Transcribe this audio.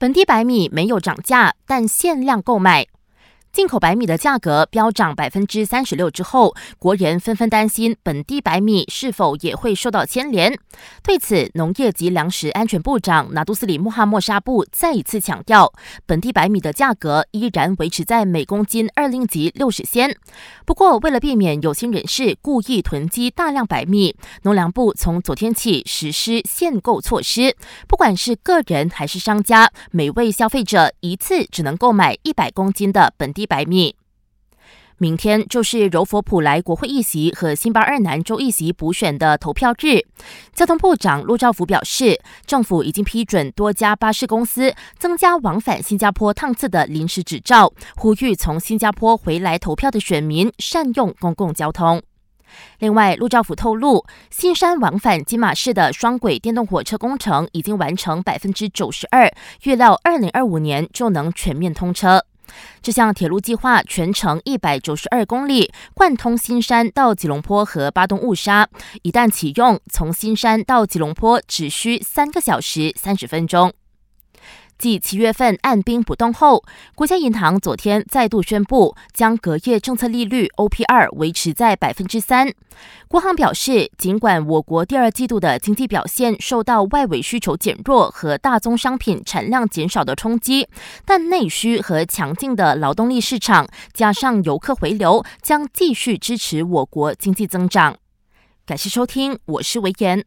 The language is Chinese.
本地白米没有涨价，但限量购买。进口白米的价格飙涨百分之三十六之后，国人纷纷担心本地白米是否也会受到牵连。对此，农业及粮食安全部长拿杜斯里穆哈默沙布再一次强调，本地白米的价格依然维持在每公斤二令吉六十仙。不过，为了避免有心人士故意囤积大量白米，农粮部从昨天起实施限购措施，不管是个人还是商家，每位消费者一次只能购买一百公斤的本地。一百米。明天就是柔佛普莱国会议席和新巴二南州议席补选的投票日。交通部长陆兆福表示，政府已经批准多家巴士公司增加往返新加坡趟次的临时执照，呼吁从新加坡回来投票的选民善用公共交通。另外，陆兆福透露，新山往返金马市的双轨电动火车工程已经完成百分之九十二，预料二零二五年就能全面通车。这项铁路计划全程一百九十二公里，贯通新山到吉隆坡和巴东雾沙。一旦启用，从新山到吉隆坡只需三个小时三十分钟。继七月份按兵不动后，国家银行昨天再度宣布将隔夜政策利率 OPR 维持在百分之三。国行表示，尽管我国第二季度的经济表现受到外围需求减弱和大宗商品产量减少的冲击，但内需和强劲的劳动力市场加上游客回流，将继续支持我国经济增长。感谢收听，我是维言。